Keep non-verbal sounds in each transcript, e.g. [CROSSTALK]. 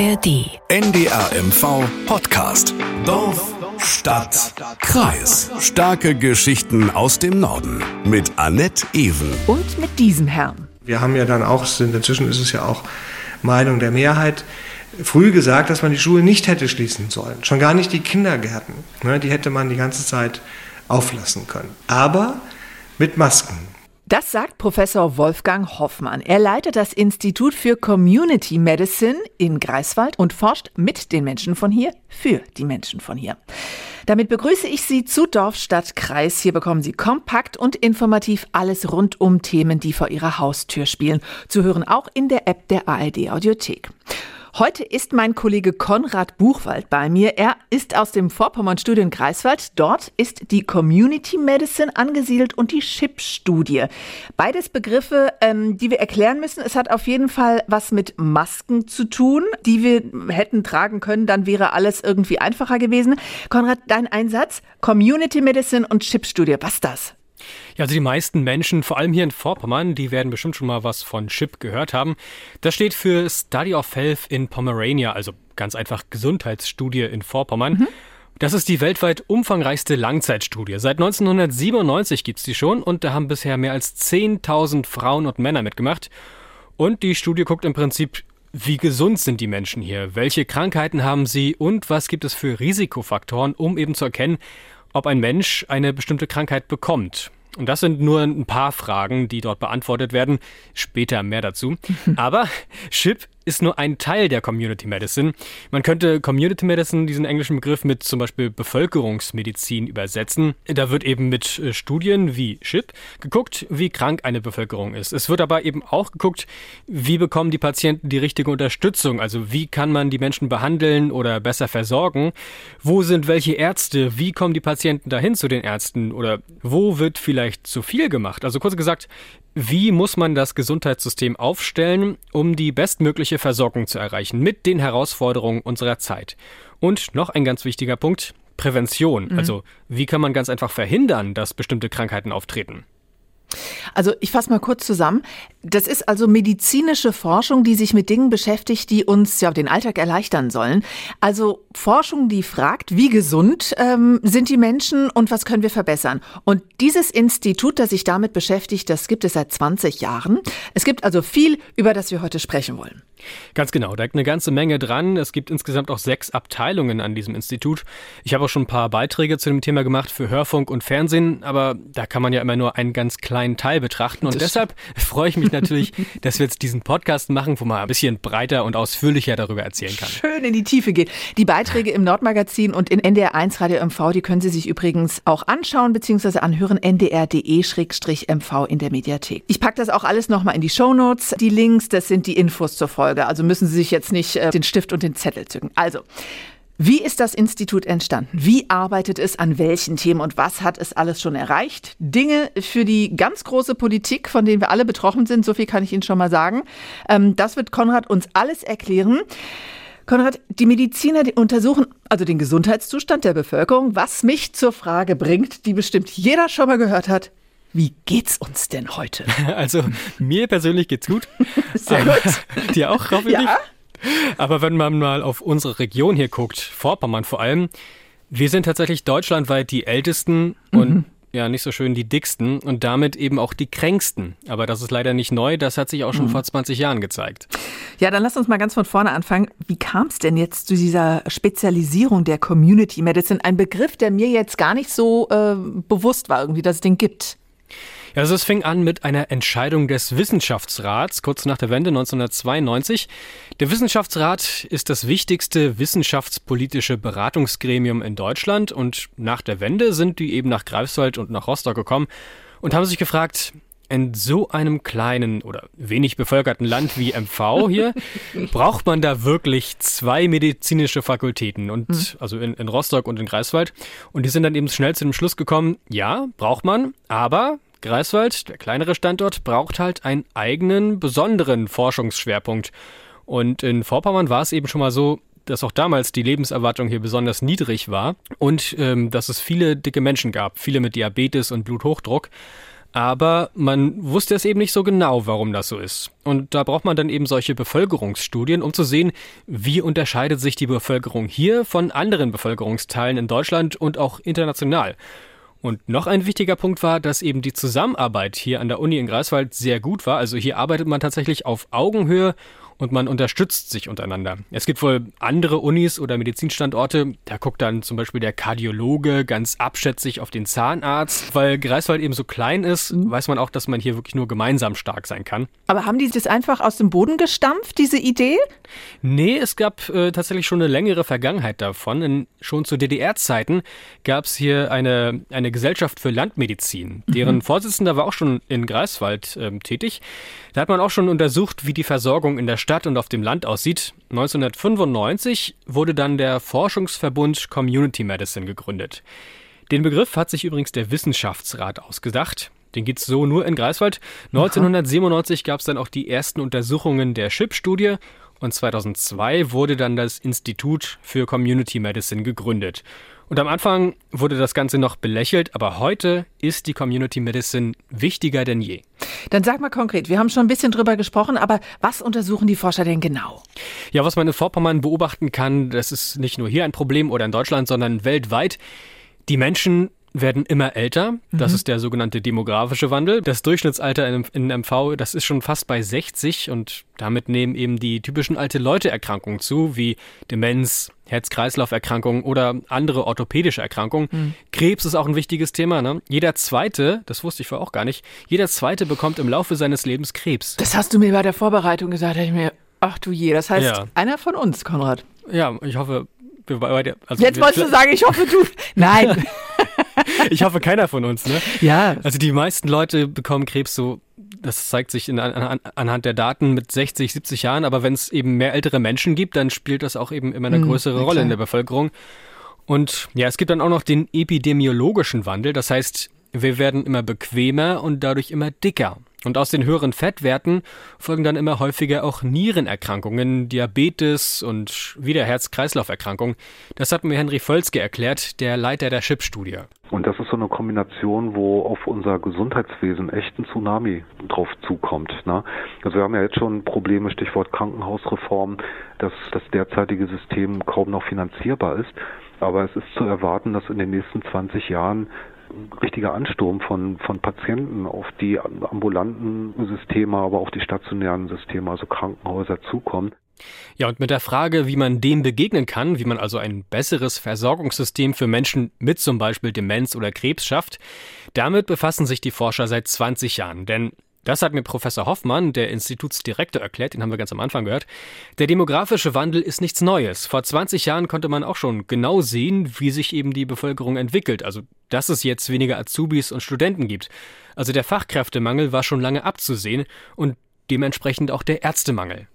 ARD. NDRMV Podcast. Dorf, Stadt, Kreis. Starke Geschichten aus dem Norden. Mit Annette Ewen. Und mit diesem Herrn. Wir haben ja dann auch, inzwischen ist es ja auch Meinung der Mehrheit, früh gesagt, dass man die Schule nicht hätte schließen sollen. Schon gar nicht die Kindergärten. Ne, die hätte man die ganze Zeit auflassen können. Aber mit Masken. Das sagt Professor Wolfgang Hoffmann. Er leitet das Institut für Community Medicine in Greifswald und forscht mit den Menschen von hier für die Menschen von hier. Damit begrüße ich Sie zu Dorf, Stadt, Kreis. Hier bekommen Sie kompakt und informativ alles rund um Themen, die vor Ihrer Haustür spielen. Zu hören auch in der App der ARD Audiothek. Heute ist mein Kollege Konrad Buchwald bei mir. Er ist aus dem Vorpommern-Studio in Greifswald. Dort ist die Community Medicine angesiedelt und die CHIP-Studie. Beides Begriffe, ähm, die wir erklären müssen. Es hat auf jeden Fall was mit Masken zu tun, die wir hätten tragen können. Dann wäre alles irgendwie einfacher gewesen. Konrad, dein Einsatz? Community Medicine und CHIP-Studie. Was ist das? Ja, also die meisten Menschen, vor allem hier in Vorpommern, die werden bestimmt schon mal was von CHIP gehört haben. Das steht für Study of Health in Pomerania, also ganz einfach Gesundheitsstudie in Vorpommern. Mhm. Das ist die weltweit umfangreichste Langzeitstudie. Seit 1997 gibt's die schon und da haben bisher mehr als 10.000 Frauen und Männer mitgemacht. Und die Studie guckt im Prinzip, wie gesund sind die Menschen hier, welche Krankheiten haben sie und was gibt es für Risikofaktoren, um eben zu erkennen, ob ein Mensch eine bestimmte Krankheit bekommt. Und das sind nur ein paar Fragen, die dort beantwortet werden. Später mehr dazu. [LAUGHS] Aber Chip ist nur ein Teil der Community Medicine. Man könnte Community Medicine, diesen englischen Begriff, mit zum Beispiel Bevölkerungsmedizin übersetzen. Da wird eben mit äh, Studien wie SHIP geguckt, wie krank eine Bevölkerung ist. Es wird aber eben auch geguckt, wie bekommen die Patienten die richtige Unterstützung, also wie kann man die Menschen behandeln oder besser versorgen. Wo sind welche Ärzte? Wie kommen die Patienten dahin zu den Ärzten? Oder wo wird vielleicht zu viel gemacht? Also kurz gesagt, wie muss man das Gesundheitssystem aufstellen, um die bestmögliche Versorgung zu erreichen mit den Herausforderungen unserer Zeit? Und noch ein ganz wichtiger Punkt, Prävention. Mhm. Also wie kann man ganz einfach verhindern, dass bestimmte Krankheiten auftreten? Also ich fasse mal kurz zusammen. Das ist also medizinische Forschung, die sich mit Dingen beschäftigt, die uns ja den Alltag erleichtern sollen. Also Forschung, die fragt, wie gesund ähm, sind die Menschen und was können wir verbessern. Und dieses Institut, das sich damit beschäftigt, das gibt es seit 20 Jahren. Es gibt also viel, über das wir heute sprechen wollen. Ganz genau, da ist eine ganze Menge dran. Es gibt insgesamt auch sechs Abteilungen an diesem Institut. Ich habe auch schon ein paar Beiträge zu dem Thema gemacht für Hörfunk und Fernsehen, aber da kann man ja immer nur einen ganz kleinen Teil betrachten. Und das deshalb freue ich mich natürlich, [LAUGHS] dass wir jetzt diesen Podcast machen, wo man ein bisschen breiter und ausführlicher darüber erzählen kann. Schön in die Tiefe geht. Die Beiträge im Nordmagazin und in NDR1 Radio MV, die können Sie sich übrigens auch anschauen bzw. anhören, ndr.de-mv in der Mediathek. Ich packe das auch alles nochmal in die Show Notes. Die Links, das sind die Infos zur Folge. Folge. Also müssen Sie sich jetzt nicht äh, den Stift und den Zettel zücken. Also, wie ist das Institut entstanden? Wie arbeitet es an welchen Themen und was hat es alles schon erreicht? Dinge für die ganz große Politik, von denen wir alle betroffen sind, so viel kann ich Ihnen schon mal sagen. Ähm, das wird Konrad uns alles erklären. Konrad, die Mediziner die untersuchen also den Gesundheitszustand der Bevölkerung, was mich zur Frage bringt, die bestimmt jeder schon mal gehört hat. Wie geht's uns denn heute? [LAUGHS] Also mir persönlich geht's gut. [LAUGHS] Sehr gut. [LAUGHS] Dir auch, hoffentlich. Ja. Aber wenn man mal auf unsere Region hier guckt, Vorpommern vor allem, wir sind tatsächlich deutschlandweit die ältesten mhm. und ja, nicht so schön die dicksten und damit eben auch die kränksten. Aber das ist leider nicht neu, das hat sich auch schon mhm. vor 20 Jahren gezeigt. Ja, dann lass uns mal ganz von vorne anfangen. Wie kam es denn jetzt zu dieser Spezialisierung der Community Medicine? Ein Begriff, der mir jetzt gar nicht so äh, bewusst war, irgendwie, dass es den gibt. Ja, also es fing an mit einer Entscheidung des Wissenschaftsrats kurz nach der Wende 1992. Der Wissenschaftsrat ist das wichtigste wissenschaftspolitische Beratungsgremium in Deutschland und nach der Wende sind die eben nach Greifswald und nach Rostock gekommen und haben sich gefragt, in so einem kleinen oder wenig bevölkerten Land wie MV hier [LAUGHS] braucht man da wirklich zwei medizinische Fakultäten und hm. also in, in Rostock und in Greifswald und die sind dann eben schnell zu dem Schluss gekommen, ja, braucht man, aber Greifswald, der kleinere Standort, braucht halt einen eigenen, besonderen Forschungsschwerpunkt. Und in Vorpommern war es eben schon mal so, dass auch damals die Lebenserwartung hier besonders niedrig war und ähm, dass es viele dicke Menschen gab, viele mit Diabetes und Bluthochdruck. Aber man wusste es eben nicht so genau, warum das so ist. Und da braucht man dann eben solche Bevölkerungsstudien, um zu sehen, wie unterscheidet sich die Bevölkerung hier von anderen Bevölkerungsteilen in Deutschland und auch international. Und noch ein wichtiger Punkt war, dass eben die Zusammenarbeit hier an der Uni in Greifswald sehr gut war. Also hier arbeitet man tatsächlich auf Augenhöhe und man unterstützt sich untereinander. Es gibt wohl andere Unis oder Medizinstandorte, da guckt dann zum Beispiel der Kardiologe ganz abschätzig auf den Zahnarzt. Weil Greifswald eben so klein ist, mhm. weiß man auch, dass man hier wirklich nur gemeinsam stark sein kann. Aber haben die das einfach aus dem Boden gestampft, diese Idee? Nee, es gab äh, tatsächlich schon eine längere Vergangenheit davon. In, schon zu DDR-Zeiten gab es hier eine, eine Gesellschaft für Landmedizin. Deren mhm. Vorsitzender war auch schon in Greifswald äh, tätig. Da hat man auch schon untersucht, wie die Versorgung in der Stadt und auf dem Land aussieht. 1995 wurde dann der Forschungsverbund Community Medicine gegründet. Den Begriff hat sich übrigens der Wissenschaftsrat ausgedacht. Den gibt es so nur in Greifswald. 1997 gab es dann auch die ersten Untersuchungen der CHIP-Studie und 2002 wurde dann das Institut für Community Medicine gegründet. Und am Anfang wurde das Ganze noch belächelt, aber heute ist die Community Medicine wichtiger denn je. Dann sag mal konkret, wir haben schon ein bisschen drüber gesprochen, aber was untersuchen die Forscher denn genau? Ja, was man in Vorpommern beobachten kann, das ist nicht nur hier ein Problem oder in Deutschland, sondern weltweit. Die Menschen werden immer älter. Das mhm. ist der sogenannte demografische Wandel. Das Durchschnittsalter in, in MV, das ist schon fast bei 60 und damit nehmen eben die typischen alte Leute-Erkrankungen zu, wie Demenz, Herz-Kreislauf-Erkrankungen oder andere orthopädische Erkrankungen. Mhm. Krebs ist auch ein wichtiges Thema. Ne? Jeder Zweite, das wusste ich vorher auch gar nicht, jeder Zweite bekommt im Laufe seines Lebens Krebs. Das hast du mir bei der Vorbereitung gesagt, da ich mir, ach du je, das heißt ja. einer von uns, Konrad. Ja, ich hoffe, wir beide. Also Jetzt wolltest du sagen, ich hoffe du. [LAUGHS] Nein. [LAUGHS] [LAUGHS] ich hoffe, keiner von uns, ne? Ja. Also die meisten Leute bekommen Krebs so, das zeigt sich in, an, anhand der Daten mit 60, 70 Jahren, aber wenn es eben mehr ältere Menschen gibt, dann spielt das auch eben immer eine mhm, größere Rolle in der Bevölkerung. Und ja, es gibt dann auch noch den epidemiologischen Wandel, das heißt, wir werden immer bequemer und dadurch immer dicker. Und aus den höheren Fettwerten folgen dann immer häufiger auch Nierenerkrankungen, Diabetes und wieder Herz-Kreislauf-Erkrankungen. Das hat mir Henry Völzke erklärt, der Leiter der CHIP-Studie. Und das ist so eine Kombination, wo auf unser Gesundheitswesen echt ein Tsunami drauf zukommt. Ne? Also wir haben ja jetzt schon Probleme, Stichwort Krankenhausreform, dass das derzeitige System kaum noch finanzierbar ist. Aber es ist zu erwarten, dass in den nächsten 20 Jahren richtiger Ansturm von, von Patienten auf die ambulanten Systeme, aber auch die stationären Systeme, also Krankenhäuser zukommen. Ja, und mit der Frage, wie man dem begegnen kann, wie man also ein besseres Versorgungssystem für Menschen mit zum Beispiel Demenz oder Krebs schafft, damit befassen sich die Forscher seit 20 Jahren. Denn das hat mir Professor Hoffmann, der Institutsdirektor, erklärt, den haben wir ganz am Anfang gehört. Der demografische Wandel ist nichts Neues. Vor 20 Jahren konnte man auch schon genau sehen, wie sich eben die Bevölkerung entwickelt. Also, dass es jetzt weniger Azubis und Studenten gibt. Also der Fachkräftemangel war schon lange abzusehen und dementsprechend auch der Ärztemangel.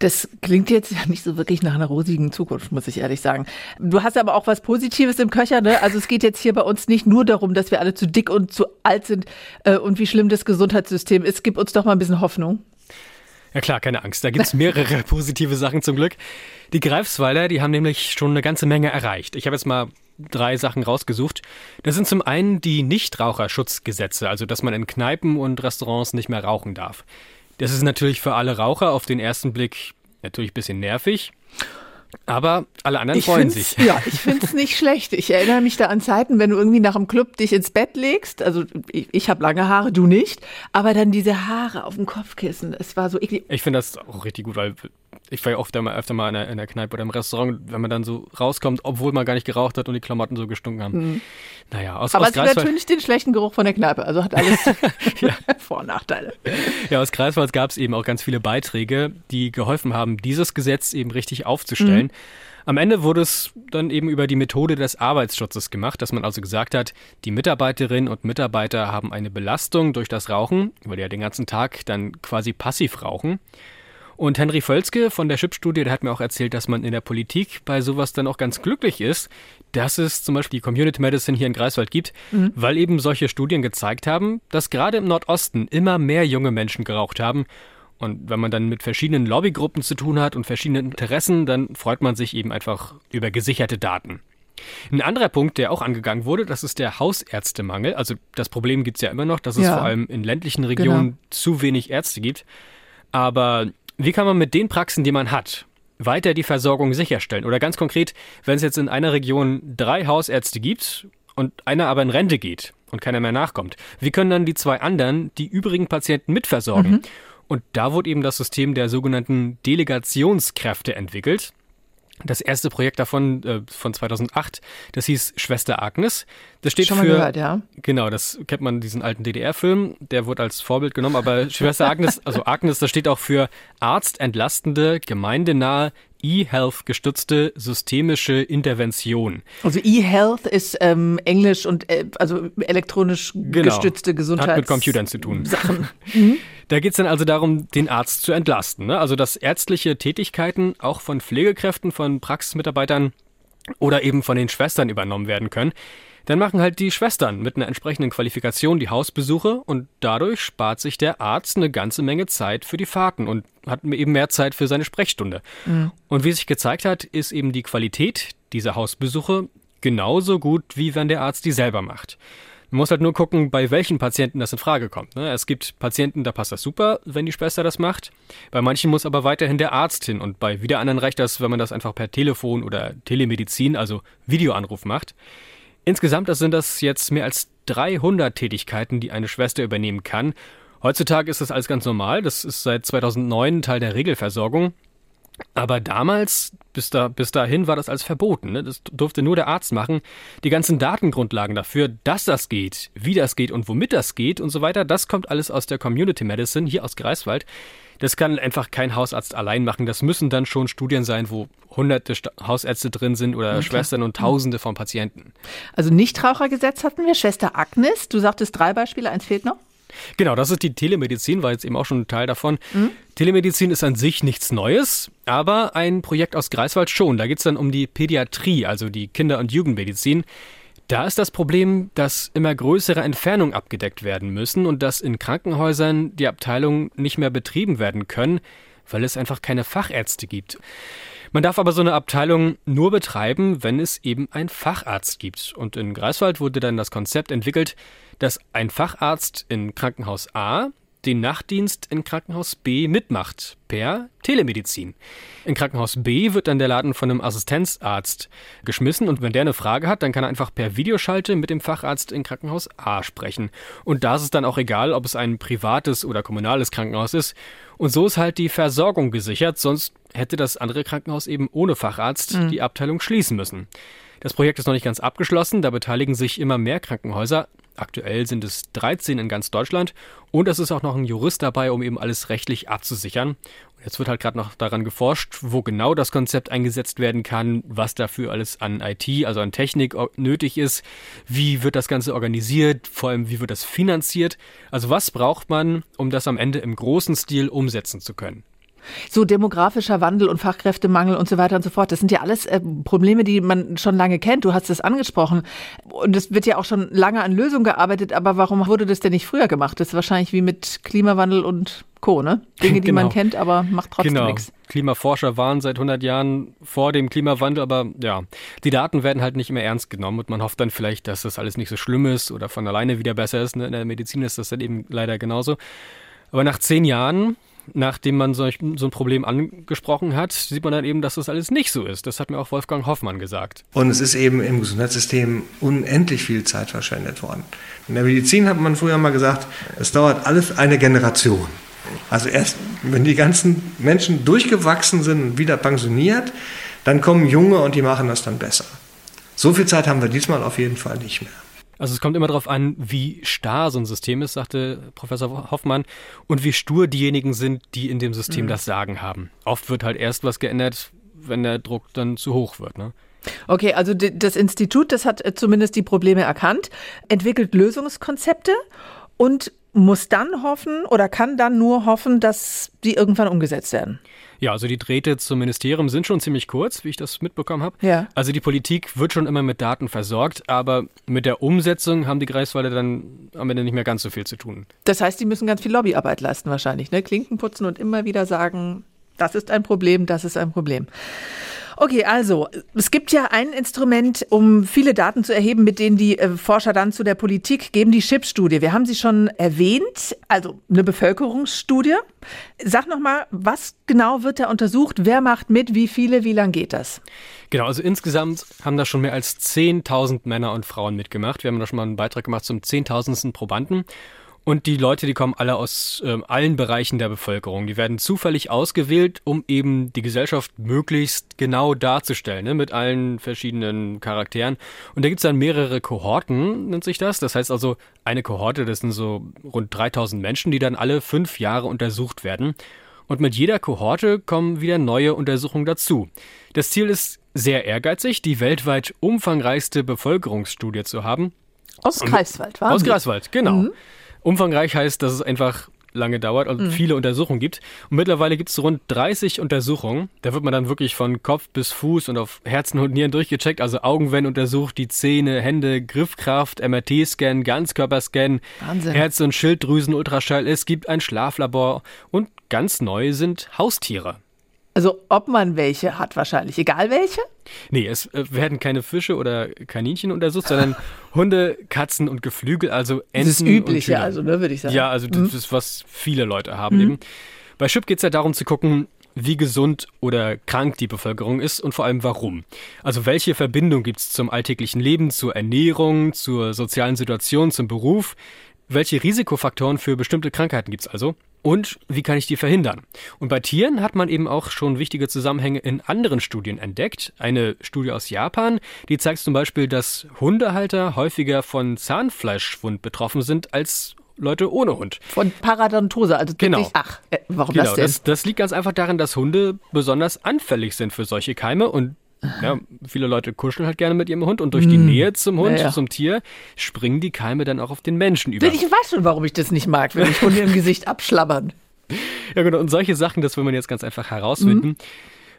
Das klingt jetzt ja nicht so wirklich nach einer rosigen Zukunft, muss ich ehrlich sagen. Du hast aber auch was Positives im Köcher, ne? Also es geht jetzt hier bei uns nicht nur darum, dass wir alle zu dick und zu alt sind äh, und wie schlimm das Gesundheitssystem ist. Gib uns doch mal ein bisschen Hoffnung. Ja klar, keine Angst. Da gibt es mehrere [LAUGHS] positive Sachen zum Glück. Die Greifswalder, die haben nämlich schon eine ganze Menge erreicht. Ich habe jetzt mal drei Sachen rausgesucht. Das sind zum einen die Nichtraucherschutzgesetze, also dass man in Kneipen und Restaurants nicht mehr rauchen darf. Das ist natürlich für alle Raucher auf den ersten Blick natürlich ein bisschen nervig. Aber alle anderen ich freuen sich. Ja, ich finde es nicht schlecht. Ich erinnere mich da an Zeiten, wenn du irgendwie nach dem Club dich ins Bett legst. Also ich, ich habe lange Haare, du nicht. Aber dann diese Haare auf dem Kopfkissen, es war so eklig. Ich finde das auch richtig gut, weil ich war ja oft mal, öfter mal in der, in der Kneipe oder im Restaurant, wenn man dann so rauskommt, obwohl man gar nicht geraucht hat und die Klamotten so gestunken haben. Mhm. Naja, aus Aber aus es gibt natürlich den schlechten Geruch von der Kneipe, also hat alles [LAUGHS] [LAUGHS] Vor- und Nachteile. Ja, aus Greifswald gab es eben auch ganz viele Beiträge, die geholfen haben, dieses Gesetz eben richtig aufzustellen. Mhm. Am Ende wurde es dann eben über die Methode des Arbeitsschutzes gemacht, dass man also gesagt hat, die Mitarbeiterinnen und Mitarbeiter haben eine Belastung durch das Rauchen, weil die ja den ganzen Tag dann quasi passiv rauchen. Und Henry Völzke von der Chip-Studie, der hat mir auch erzählt, dass man in der Politik bei sowas dann auch ganz glücklich ist, dass es zum Beispiel die Community Medicine hier in Greifswald gibt, mhm. weil eben solche Studien gezeigt haben, dass gerade im Nordosten immer mehr junge Menschen geraucht haben. Und wenn man dann mit verschiedenen Lobbygruppen zu tun hat und verschiedenen Interessen, dann freut man sich eben einfach über gesicherte Daten. Ein anderer Punkt, der auch angegangen wurde, das ist der Hausärztemangel. Also das Problem gibt es ja immer noch, dass es ja. vor allem in ländlichen Regionen genau. zu wenig Ärzte gibt. Aber wie kann man mit den Praxen, die man hat, weiter die Versorgung sicherstellen? Oder ganz konkret, wenn es jetzt in einer Region drei Hausärzte gibt und einer aber in Rente geht und keiner mehr nachkommt, wie können dann die zwei anderen die übrigen Patienten mitversorgen? Mhm. Und da wurde eben das System der sogenannten Delegationskräfte entwickelt. Das erste Projekt davon äh, von 2008, das hieß Schwester Agnes. Das steht Schon für mal gehört, ja. Genau, das kennt man diesen alten DDR-Film, der wurde als Vorbild genommen, aber Schwester Agnes, [LAUGHS] also Agnes, das steht auch für arztentlastende, gemeindenahe, E-Health gestützte systemische Intervention. Also E-Health ist ähm, Englisch und äh, also elektronisch genau. gestützte Gesundheit. Hat mit Computern zu tun. Sachen. [LAUGHS] Mhm. Da geht es dann also darum, den Arzt zu entlasten. Ne? Also dass ärztliche Tätigkeiten auch von Pflegekräften, von Praxismitarbeitern oder eben von den Schwestern übernommen werden können. Dann machen halt die Schwestern mit einer entsprechenden Qualifikation die Hausbesuche und dadurch spart sich der Arzt eine ganze Menge Zeit für die Fahrten und hat eben mehr Zeit für seine Sprechstunde. Mhm. Und wie sich gezeigt hat, ist eben die Qualität dieser Hausbesuche genauso gut, wie wenn der Arzt die selber macht. Man muss halt nur gucken, bei welchen Patienten das in Frage kommt. Ne? Es gibt Patienten, da passt das super, wenn die Schwester das macht. Bei manchen muss aber weiterhin der Arzt hin und bei wieder anderen reicht das, wenn man das einfach per Telefon oder Telemedizin, also Videoanruf macht. Insgesamt sind das jetzt mehr als 300 Tätigkeiten, die eine Schwester übernehmen kann. Heutzutage ist das alles ganz normal. Das ist seit 2009 Teil der Regelversorgung. Aber damals, bis, da, bis dahin, war das als verboten. Ne? Das durfte nur der Arzt machen. Die ganzen Datengrundlagen dafür, dass das geht, wie das geht und womit das geht und so weiter, das kommt alles aus der Community Medicine hier aus Greifswald. Das kann einfach kein Hausarzt allein machen. Das müssen dann schon Studien sein, wo hunderte Hausärzte drin sind oder okay. Schwestern und Tausende von Patienten. Also Nichtrauchergesetz hatten wir, Schwester Agnes. Du sagtest drei Beispiele, eins fehlt noch. Genau, das ist die Telemedizin, war jetzt eben auch schon ein Teil davon. Mhm. Telemedizin ist an sich nichts Neues, aber ein Projekt aus Greifswald schon. Da geht es dann um die Pädiatrie, also die Kinder- und Jugendmedizin. Da ist das Problem, dass immer größere Entfernungen abgedeckt werden müssen und dass in Krankenhäusern die Abteilungen nicht mehr betrieben werden können, weil es einfach keine Fachärzte gibt. Man darf aber so eine Abteilung nur betreiben, wenn es eben einen Facharzt gibt. Und in Greifswald wurde dann das Konzept entwickelt, dass ein Facharzt in Krankenhaus A den Nachtdienst in Krankenhaus B mitmacht, per Telemedizin. In Krankenhaus B wird dann der Laden von einem Assistenzarzt geschmissen und wenn der eine Frage hat, dann kann er einfach per Videoschalte mit dem Facharzt in Krankenhaus A sprechen. Und da ist es dann auch egal, ob es ein privates oder kommunales Krankenhaus ist. Und so ist halt die Versorgung gesichert, sonst hätte das andere Krankenhaus eben ohne Facharzt mhm. die Abteilung schließen müssen. Das Projekt ist noch nicht ganz abgeschlossen, da beteiligen sich immer mehr Krankenhäuser. Aktuell sind es 13 in ganz Deutschland und es ist auch noch ein Jurist dabei, um eben alles rechtlich abzusichern. Und jetzt wird halt gerade noch daran geforscht, wo genau das Konzept eingesetzt werden kann, was dafür alles an IT, also an Technik nötig ist, wie wird das Ganze organisiert, vor allem wie wird das finanziert. Also was braucht man, um das am Ende im großen Stil umsetzen zu können. So demografischer Wandel und Fachkräftemangel und so weiter und so fort. Das sind ja alles äh, Probleme, die man schon lange kennt. Du hast es angesprochen. Und es wird ja auch schon lange an Lösungen gearbeitet. Aber warum wurde das denn nicht früher gemacht? Das ist wahrscheinlich wie mit Klimawandel und Co., ne? Dinge, die genau. man kennt, aber macht trotzdem genau. nichts. Klimaforscher waren seit 100 Jahren vor dem Klimawandel, aber ja, die Daten werden halt nicht mehr ernst genommen und man hofft dann vielleicht, dass das alles nicht so schlimm ist oder von alleine wieder besser ist. Ne? In der Medizin ist das dann eben leider genauso. Aber nach zehn Jahren nachdem man solch, so ein Problem angesprochen hat, sieht man dann eben, dass das alles nicht so ist. Das hat mir auch Wolfgang Hoffmann gesagt. Und es ist eben im Gesundheitssystem unendlich viel Zeit verschwendet worden. In der Medizin hat man früher mal gesagt, es dauert alles eine Generation. Also erst, wenn die ganzen Menschen durchgewachsen sind und wieder pensioniert, dann kommen Junge und die machen das dann besser. So viel Zeit haben wir diesmal auf jeden Fall nicht mehr. Also es kommt immer darauf an, wie starr so ein System ist, sagte Professor Hoffmann, und wie stur diejenigen sind, die in dem System mhm. das Sagen haben. Oft wird halt erst was geändert, wenn der Druck dann zu hoch wird. Ne? Okay, also das Institut, das hat äh, zumindest die Probleme erkannt, entwickelt Lösungskonzepte und muss dann hoffen oder kann dann nur hoffen, dass die irgendwann umgesetzt werden. Ja, also die Drähte zum Ministerium sind schon ziemlich kurz, wie ich das mitbekommen habe. Ja. Also die Politik wird schon immer mit Daten versorgt, aber mit der Umsetzung haben die Greifswalder dann am Ende nicht mehr ganz so viel zu tun. Das heißt, die müssen ganz viel Lobbyarbeit leisten wahrscheinlich, ne? Klinken putzen und immer wieder sagen, das ist ein Problem, das ist ein Problem. Okay, also es gibt ja ein Instrument, um viele Daten zu erheben, mit denen die äh, Forscher dann zu der Politik geben, die CHIP-Studie. Wir haben sie schon erwähnt, also eine Bevölkerungsstudie. Sag nochmal, was genau wird da untersucht? Wer macht mit? Wie viele? Wie lang geht das? Genau, also insgesamt haben da schon mehr als 10.000 Männer und Frauen mitgemacht. Wir haben da schon mal einen Beitrag gemacht zum 10.000. Probanden. Und die Leute, die kommen alle aus äh, allen Bereichen der Bevölkerung. Die werden zufällig ausgewählt, um eben die Gesellschaft möglichst genau darzustellen, ne, mit allen verschiedenen Charakteren. Und da gibt es dann mehrere Kohorten, nennt sich das. Das heißt also, eine Kohorte, das sind so rund 3000 Menschen, die dann alle fünf Jahre untersucht werden. Und mit jeder Kohorte kommen wieder neue Untersuchungen dazu. Das Ziel ist sehr ehrgeizig, die weltweit umfangreichste Bevölkerungsstudie zu haben. Aus Greifswald, war Aus Greifswald, genau. Mhm. Umfangreich heißt, dass es einfach lange dauert und mhm. viele Untersuchungen gibt. Und mittlerweile gibt es rund 30 Untersuchungen. Da wird man dann wirklich von Kopf bis Fuß und auf Herzen und Nieren durchgecheckt. Also Augenwände untersucht, die Zähne, Hände, Griffkraft, MRT-Scan, Ganzkörperscan, Herz- und Schilddrüsen, Ultraschall. Es gibt ein Schlaflabor und ganz neu sind Haustiere. Also ob man welche hat wahrscheinlich, egal welche? Nee, es äh, werden keine Fische oder Kaninchen untersucht, sondern [LAUGHS] Hunde, Katzen und Geflügel, also Enten. Das ist übliche, also, ne, würde ich sagen. Ja, also mhm. das ist, was viele Leute haben mhm. eben. Bei Chip geht es ja darum zu gucken, wie gesund oder krank die Bevölkerung ist und vor allem warum. Also welche Verbindung gibt es zum alltäglichen Leben, zur Ernährung, zur sozialen Situation, zum Beruf? Welche Risikofaktoren für bestimmte Krankheiten gibt es also? Und wie kann ich die verhindern? Und bei Tieren hat man eben auch schon wichtige Zusammenhänge in anderen Studien entdeckt. Eine Studie aus Japan, die zeigt zum Beispiel, dass Hundehalter häufiger von Zahnfleischschwund betroffen sind als Leute ohne Hund. Von Paradontose, also genau. Wirklich, ach, äh, warum genau, das denn? Das, das liegt ganz einfach daran, dass Hunde besonders anfällig sind für solche Keime und ja, viele Leute kuscheln halt gerne mit ihrem Hund und durch die hm. Nähe zum Hund, ja, ja. zum Tier, springen die Keime dann auch auf den Menschen über. Ich weiß schon, warum ich das nicht mag, wenn ich Hunde im Gesicht abschlabbern. [LAUGHS] Ja, genau. Und solche Sachen, das will man jetzt ganz einfach herausfinden. Mhm.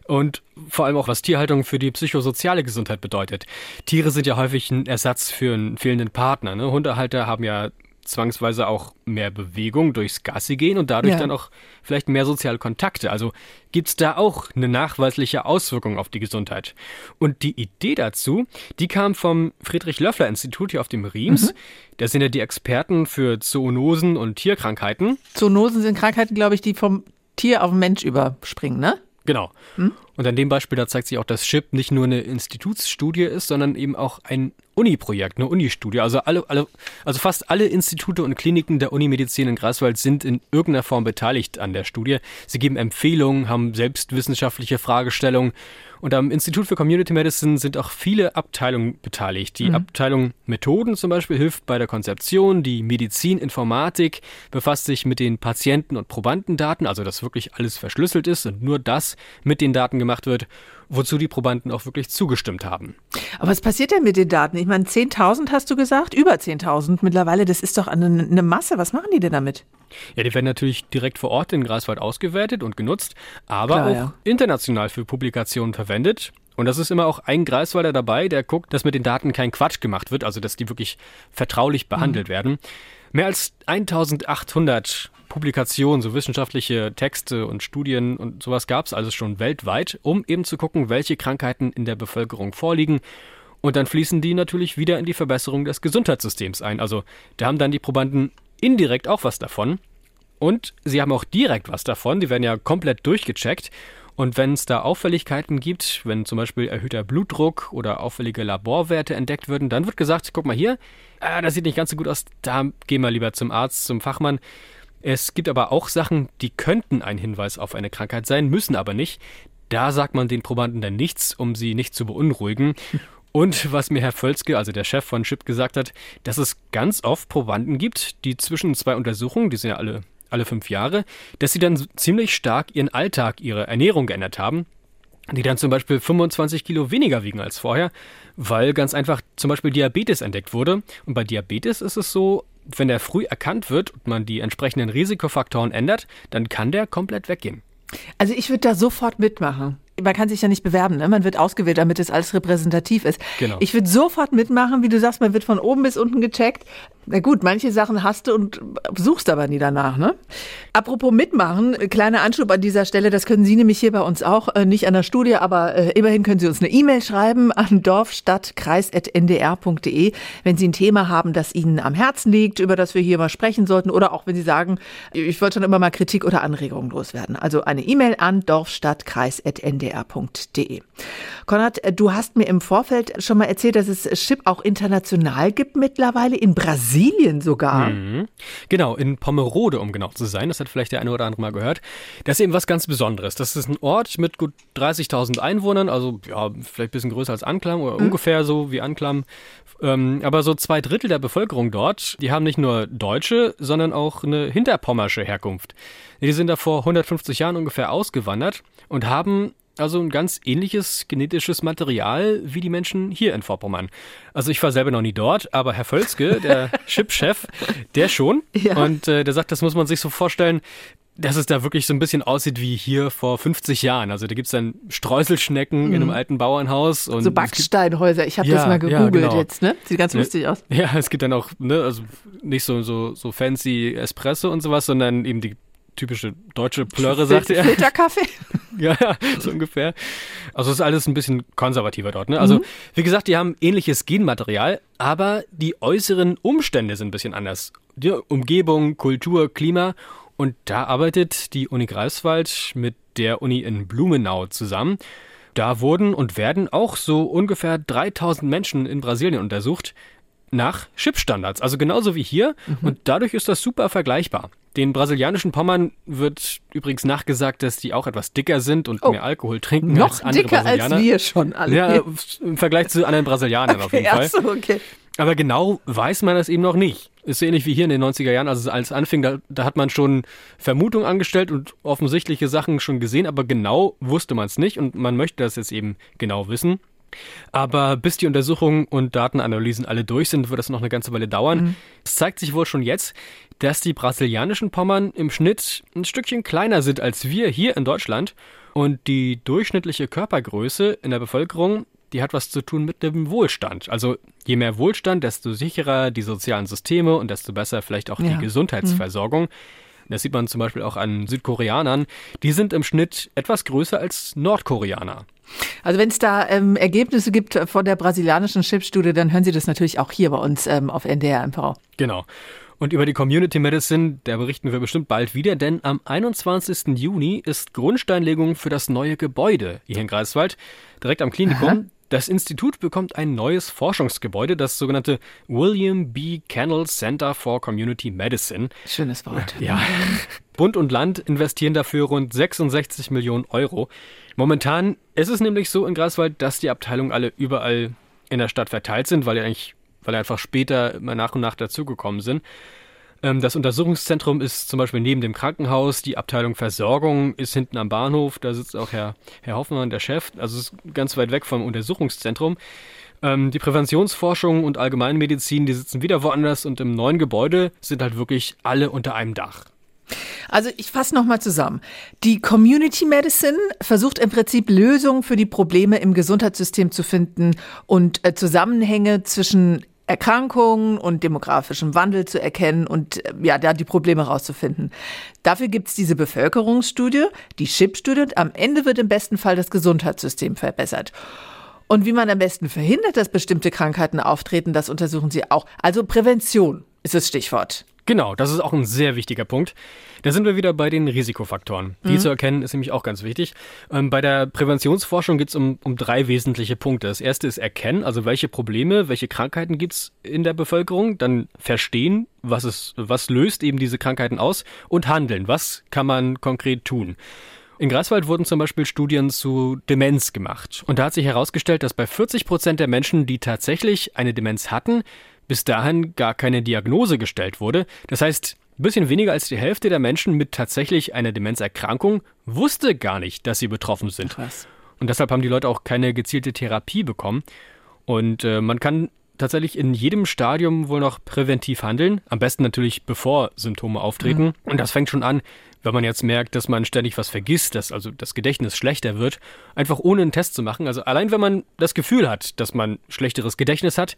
Und vor allem auch, was Tierhaltung für die psychosoziale Gesundheit bedeutet. Tiere sind ja häufig ein Ersatz für einen fehlenden Partner. Ne? Hundehalter haben ja zwangsweise auch mehr Bewegung durchs Gassi gehen und dadurch ja. dann auch vielleicht mehr soziale Kontakte. Also gibt es da auch eine nachweisliche Auswirkung auf die Gesundheit. Und die Idee dazu, die kam vom Friedrich-Löffler-Institut hier auf dem Riems. Mhm. Da sind ja die Experten für Zoonosen und Tierkrankheiten. Zoonosen sind Krankheiten, glaube ich, die vom Tier auf den Mensch überspringen, ne? Genau. Hm? Und an dem Beispiel, da zeigt sich auch, dass SHIP nicht nur eine Institutsstudie ist, sondern eben auch ein Uni-Projekt, eine Uni-Studie. Also alle, alle, also fast alle Institute und Kliniken der Unimedizin in Greifswald sind in irgendeiner Form beteiligt an der Studie. Sie geben Empfehlungen, haben selbst wissenschaftliche Fragestellungen und am Institut für Community Medicine sind auch viele Abteilungen beteiligt. Die mhm. Abteilung Methoden zum Beispiel hilft bei der Konzeption, die Medizininformatik befasst sich mit den Patienten- und Probandendaten, also dass wirklich alles verschlüsselt ist und nur das mit den Daten gemacht wird wozu die Probanden auch wirklich zugestimmt haben. Aber was passiert denn mit den Daten? Ich meine, 10.000 hast du gesagt, über 10.000 mittlerweile, das ist doch eine, eine, Masse. Was machen die denn damit? Ja, die werden natürlich direkt vor Ort in Greifswald ausgewertet und genutzt, aber Klar, auch ja. international für Publikationen verwendet. Und das ist immer auch ein Greifswalder dabei, der guckt, dass mit den Daten kein Quatsch gemacht wird, also dass die wirklich vertraulich behandelt mhm. werden. Mehr als 1800 Publikationen, so wissenschaftliche Texte und Studien und sowas gab es also schon weltweit, um eben zu gucken, welche Krankheiten in der Bevölkerung vorliegen. Und dann fließen die natürlich wieder in die Verbesserung des Gesundheitssystems ein. Also da haben dann die Probanden indirekt auch was davon. Und sie haben auch direkt was davon. Die werden ja komplett durchgecheckt. Und wenn es da Auffälligkeiten gibt, wenn zum Beispiel erhöhter Blutdruck oder auffällige Laborwerte entdeckt würden, dann wird gesagt, guck mal hier, ah, das sieht nicht ganz so gut aus, da gehen wir lieber zum Arzt, zum Fachmann. Es gibt aber auch Sachen, die könnten ein Hinweis auf eine Krankheit sein, müssen aber nicht. Da sagt man den Probanden dann nichts, um sie nicht zu beunruhigen. [LAUGHS] Und was mir Herr Völzke, also der Chef von CHIP, gesagt hat, dass es ganz oft Probanden gibt, die zwischen zwei Untersuchungen, die sind ja alle, alle fünf Jahre, dass sie dann ziemlich stark ihren Alltag, ihre Ernährung geändert haben die dann zum Beispiel 25 Kilo weniger wiegen als vorher, weil ganz einfach zum Beispiel Diabetes entdeckt wurde. Und bei Diabetes ist es so, wenn der früh erkannt wird und man die entsprechenden Risikofaktoren ändert, dann kann der komplett weggehen. Also ich würde da sofort mitmachen. Man kann sich ja nicht bewerben, ne? man wird ausgewählt, damit es alles repräsentativ ist. Genau. Ich würde sofort mitmachen, wie du sagst, man wird von oben bis unten gecheckt. Na gut, manche Sachen hast du und suchst aber nie danach. Ne? Apropos mitmachen, kleiner Anschub an dieser Stelle, das können Sie nämlich hier bei uns auch, äh, nicht an der Studie, aber äh, immerhin können Sie uns eine E-Mail schreiben an dorfstadtkreis.ndr.de, wenn Sie ein Thema haben, das Ihnen am Herzen liegt, über das wir hier mal sprechen sollten oder auch wenn Sie sagen, ich wollte schon immer mal Kritik oder Anregungen loswerden. Also eine E-Mail an dorfstadtkreis.ndr.de. Konrad, äh, du hast mir im Vorfeld schon mal erzählt, dass es Chip auch international gibt mittlerweile, in Brasilien sogar. Mhm. Genau, in Pomerode, um genau zu sein. Das hat vielleicht der eine oder andere mal gehört. Das ist eben was ganz Besonderes. Das ist ein Ort mit gut 30.000 Einwohnern, also ja, vielleicht ein bisschen größer als Anklam oder mhm. ungefähr so wie Anklam. Ähm, aber so zwei Drittel der Bevölkerung dort, die haben nicht nur deutsche, sondern auch eine hinterpommersche Herkunft. Die sind da vor 150 Jahren ungefähr ausgewandert und haben also ein ganz ähnliches genetisches Material wie die Menschen hier in Vorpommern. Also ich war selber noch nie dort, aber Herr Völzke, der [LAUGHS] Chipchef, der schon. Ja. Und äh, der sagt, das muss man sich so vorstellen, dass es da wirklich so ein bisschen aussieht wie hier vor 50 Jahren. Also da gibt es dann Streuselschnecken mhm. in einem mhm. alten Bauernhaus. Und so Backsteinhäuser. Ich habe ja, das mal gegoogelt ja, genau. jetzt, ne? Sieht ganz lustig aus. Ja, es gibt dann auch, ne, also nicht so, so, so fancy Espresso und sowas, sondern eben die typische deutsche Plörre, sagte er. Filterkaffee? [LAUGHS] [LAUGHS] ja, so ungefähr. Also es ist alles ein bisschen konservativer dort. Ne? Also mhm. wie gesagt, die haben ähnliches Genmaterial, aber die äußeren Umstände sind ein bisschen anders. Die Umgebung, Kultur, Klima. Und da arbeitet die Uni Greifswald mit der Uni in Blumenau zusammen. Da wurden und werden auch so ungefähr 3000 Menschen in Brasilien untersucht nach Chipstandards, also genauso wie hier. Mhm. Und dadurch ist das super vergleichbar. Den brasilianischen Pommern wird übrigens nachgesagt, dass die auch etwas dicker sind und oh, mehr Alkohol trinken noch als andere dicker Brasilianer. als wir schon alle. Ja, im Vergleich zu anderen Brasilianern okay, auf jeden Fall. So, okay. Aber genau weiß man das eben noch nicht. Ist so ähnlich wie hier in den 90er Jahren, als es anfing, da, da hat man schon Vermutungen angestellt und offensichtliche Sachen schon gesehen, aber genau wusste man es nicht und man möchte das jetzt eben genau wissen. Aber bis die Untersuchungen und Datenanalysen alle durch sind, wird das noch eine ganze Weile dauern. Mhm. Es zeigt sich wohl schon jetzt, dass die brasilianischen Pommern im Schnitt ein Stückchen kleiner sind als wir hier in Deutschland. Und die durchschnittliche Körpergröße in der Bevölkerung, die hat was zu tun mit dem Wohlstand. Also je mehr Wohlstand, desto sicherer die sozialen Systeme und desto besser vielleicht auch ja. die Gesundheitsversorgung. Mhm. Das sieht man zum Beispiel auch an Südkoreanern. Die sind im Schnitt etwas größer als Nordkoreaner. Also wenn es da ähm, Ergebnisse gibt von der brasilianischen Chipstudie, dann hören Sie das natürlich auch hier bei uns ähm, auf NDR MV. Genau. Und über die Community Medicine, da berichten wir bestimmt bald wieder, denn am 21. Juni ist Grundsteinlegung für das neue Gebäude hier in Greifswald, direkt am Klinikum. Aha. Das Institut bekommt ein neues Forschungsgebäude, das sogenannte William B. Kennel Center for Community Medicine. Schönes Wort. Ja. Bund und Land investieren dafür rund 66 Millionen Euro. Momentan ist es nämlich so in Greifswald, dass die Abteilungen alle überall in der Stadt verteilt sind, weil, eigentlich, weil einfach später immer nach und nach dazugekommen sind. Ähm, das Untersuchungszentrum ist zum Beispiel neben dem Krankenhaus, die Abteilung Versorgung ist hinten am Bahnhof, da sitzt auch Herr, Herr Hoffmann, der Chef, also ist ganz weit weg vom Untersuchungszentrum. Ähm, die Präventionsforschung und Allgemeinmedizin, die sitzen wieder woanders und im neuen Gebäude sind halt wirklich alle unter einem Dach. Also ich fasse nochmal zusammen. Die Community Medicine versucht im Prinzip Lösungen für die Probleme im Gesundheitssystem zu finden und äh, Zusammenhänge zwischen Erkrankungen und demografischem Wandel zu erkennen und äh, ja, da die Probleme rauszufinden. Dafür gibt es diese Bevölkerungsstudie, die CHIP-Studie und am Ende wird im besten Fall das Gesundheitssystem verbessert. Und wie man am besten verhindert, dass bestimmte Krankheiten auftreten, das untersuchen sie auch. Also Prävention ist das Stichwort. Genau, das ist auch ein sehr wichtiger Punkt. Da sind wir wieder bei den Risikofaktoren. Die mhm. zu erkennen ist nämlich auch ganz wichtig. Ähm, bei der Präventionsforschung geht es um, um drei wesentliche Punkte. Das erste ist erkennen, also welche Probleme, welche Krankheiten gibt es in der Bevölkerung. Dann verstehen, was, es, was löst eben diese Krankheiten aus. Und handeln, was kann man konkret tun. In Greifswald wurden zum Beispiel Studien zu Demenz gemacht. Und da hat sich herausgestellt, dass bei 40 Prozent der Menschen, die tatsächlich eine Demenz hatten, bis dahin gar keine Diagnose gestellt wurde. Das heißt, ein bisschen weniger als die Hälfte der Menschen mit tatsächlich einer Demenzerkrankung wusste gar nicht, dass sie betroffen sind. Krass. Und deshalb haben die Leute auch keine gezielte Therapie bekommen. Und äh, man kann tatsächlich in jedem Stadium wohl noch präventiv handeln. Am besten natürlich bevor Symptome auftreten. Mhm. Und das fängt schon an, wenn man jetzt merkt, dass man ständig was vergisst, dass also das Gedächtnis schlechter wird, einfach ohne einen Test zu machen. Also allein wenn man das Gefühl hat, dass man schlechteres Gedächtnis hat,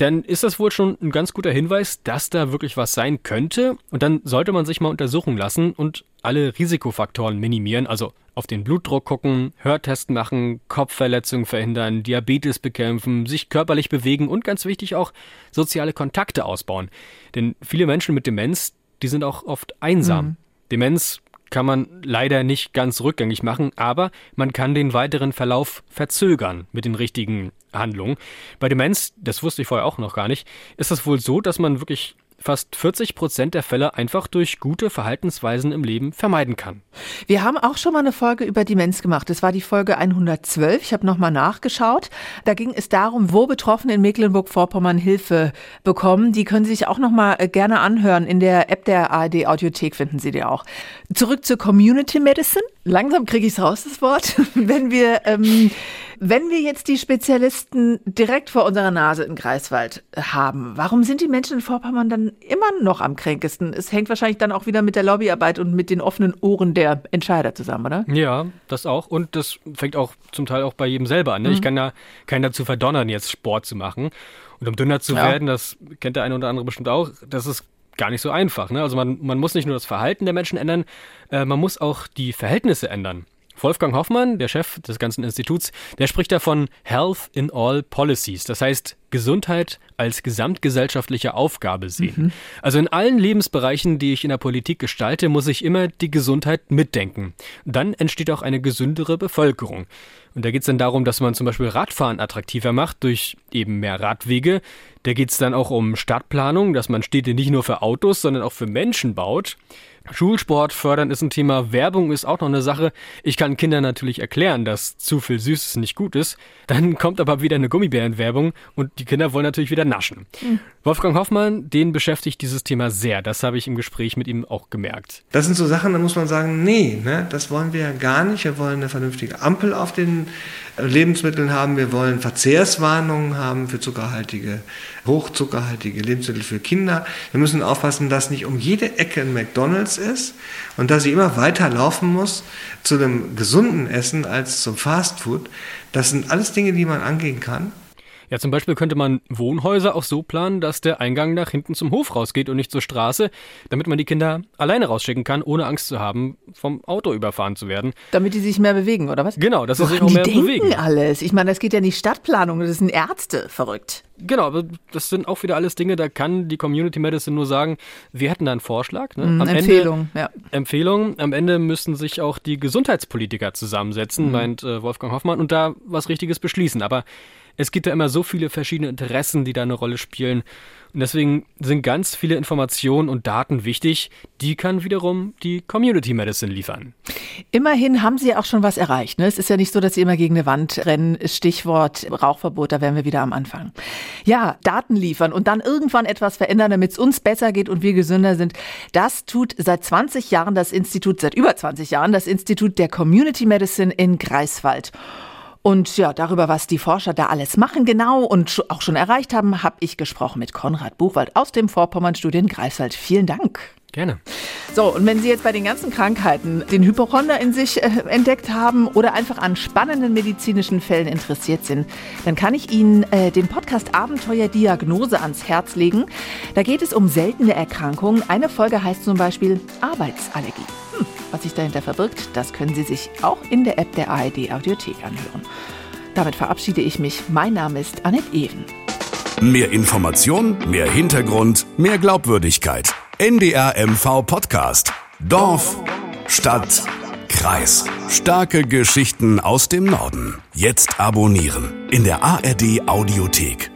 dann ist das wohl schon ein ganz guter Hinweis, dass da wirklich was sein könnte. Und dann sollte man sich mal untersuchen lassen und alle Risikofaktoren minimieren, also auf den Blutdruck gucken, Hörtest machen, Kopfverletzungen verhindern, Diabetes bekämpfen, sich körperlich bewegen und ganz wichtig auch soziale Kontakte ausbauen. Denn viele Menschen mit Demenz, die sind auch oft einsam. Mhm. Demenz kann man leider nicht ganz rückgängig machen, aber man kann den weiteren Verlauf verzögern mit den richtigen Handlungen. Bei Demenz, das wusste ich vorher auch noch gar nicht, ist es wohl so, dass man wirklich fast 40 Prozent der Fälle einfach durch gute Verhaltensweisen im Leben vermeiden kann. Wir haben auch schon mal eine Folge über Demenz gemacht. Das war die Folge 112. Ich habe nochmal nachgeschaut. Da ging es darum, wo Betroffene in Mecklenburg-Vorpommern Hilfe bekommen. Die können Sie sich auch nochmal äh, gerne anhören. In der App der ARD Audiothek finden Sie die auch. Zurück zur Community Medicine. Langsam kriege ich es raus, das Wort. [LAUGHS] Wenn wir ähm, wenn wir jetzt die Spezialisten direkt vor unserer Nase in Greifswald haben, warum sind die Menschen in Vorpommern dann immer noch am kränkesten? Es hängt wahrscheinlich dann auch wieder mit der Lobbyarbeit und mit den offenen Ohren der Entscheider zusammen, oder? Ja, das auch. Und das fängt auch zum Teil auch bei jedem selber an. Ne? Mhm. Ich kann da keinen dazu verdonnern, jetzt Sport zu machen. Und um dünner zu ja. werden, das kennt der eine oder andere bestimmt auch, das ist gar nicht so einfach. Ne? Also man, man muss nicht nur das Verhalten der Menschen ändern, äh, man muss auch die Verhältnisse ändern. Wolfgang Hoffmann, der Chef des ganzen Instituts, der spricht davon Health in All Policies. Das heißt, Gesundheit als gesamtgesellschaftliche Aufgabe sehen. Mhm. Also in allen Lebensbereichen, die ich in der Politik gestalte, muss ich immer die Gesundheit mitdenken. Dann entsteht auch eine gesündere Bevölkerung. Und da geht es dann darum, dass man zum Beispiel Radfahren attraktiver macht durch eben mehr Radwege. Da geht es dann auch um Stadtplanung, dass man Städte nicht nur für Autos, sondern auch für Menschen baut. Schulsport fördern ist ein Thema, Werbung ist auch noch eine Sache. Ich kann Kindern natürlich erklären, dass zu viel Süßes nicht gut ist. Dann kommt aber wieder eine Gummibärenwerbung und die Kinder wollen natürlich wieder naschen. Mhm. Wolfgang Hoffmann, den beschäftigt dieses Thema sehr. Das habe ich im Gespräch mit ihm auch gemerkt. Das sind so Sachen, da muss man sagen, nee, ne, das wollen wir ja gar nicht. Wir wollen eine vernünftige Ampel auf den Lebensmitteln haben. Wir wollen Verzehrswarnungen haben für zuckerhaltige, hochzuckerhaltige Lebensmittel für Kinder. Wir müssen aufpassen, dass nicht um jede Ecke ein McDonald's ist und dass sie immer weiter laufen muss zu einem gesunden Essen als zum Fastfood. Das sind alles Dinge, die man angehen kann. Ja, zum Beispiel könnte man Wohnhäuser auch so planen, dass der Eingang nach hinten zum Hof rausgeht und nicht zur Straße, damit man die Kinder alleine rausschicken kann, ohne Angst zu haben, vom Auto überfahren zu werden. Damit die sich mehr bewegen, oder was? Genau, dass sie sich auch mehr die bewegen. denken alles. Ich meine, das geht ja nicht Stadtplanung, das sind Ärzte, verrückt. Genau, aber das sind auch wieder alles Dinge, da kann die Community Medicine nur sagen, wir hätten da einen Vorschlag. Ne? Mm, Empfehlung, Ende, ja. Empfehlung. Am Ende müssen sich auch die Gesundheitspolitiker zusammensetzen, mhm. meint äh, Wolfgang Hoffmann, und da was Richtiges beschließen. Aber es gibt ja immer so viele verschiedene Interessen, die da eine Rolle spielen. Und deswegen sind ganz viele Informationen und Daten wichtig. Die kann wiederum die Community Medicine liefern. Immerhin haben Sie auch schon was erreicht. Ne? Es ist ja nicht so, dass Sie immer gegen eine Wand rennen. Stichwort Rauchverbot, da wären wir wieder am Anfang. Ja, Daten liefern und dann irgendwann etwas verändern, damit es uns besser geht und wir gesünder sind. Das tut seit 20 Jahren das Institut, seit über 20 Jahren das Institut der Community Medicine in Greifswald. Und ja, darüber, was die Forscher da alles machen, genau und auch schon erreicht haben, habe ich gesprochen mit Konrad Buchwald aus dem Vorpommern-Studien Greifswald. Vielen Dank. Gerne. So, und wenn Sie jetzt bei den ganzen Krankheiten den Hypochonder in sich äh, entdeckt haben oder einfach an spannenden medizinischen Fällen interessiert sind, dann kann ich Ihnen äh, den Podcast Abenteuer Diagnose ans Herz legen. Da geht es um seltene Erkrankungen. Eine Folge heißt zum Beispiel Arbeitsallergie. Hm, was sich dahinter verbirgt, das können Sie sich auch in der App der ARD Audiothek anhören. Damit verabschiede ich mich. Mein Name ist Annette Even. Mehr Information, mehr Hintergrund, mehr Glaubwürdigkeit. NDR MV Podcast. Dorf, Stadt, Kreis. Starke Geschichten aus dem Norden. Jetzt abonnieren in der ARD Audiothek.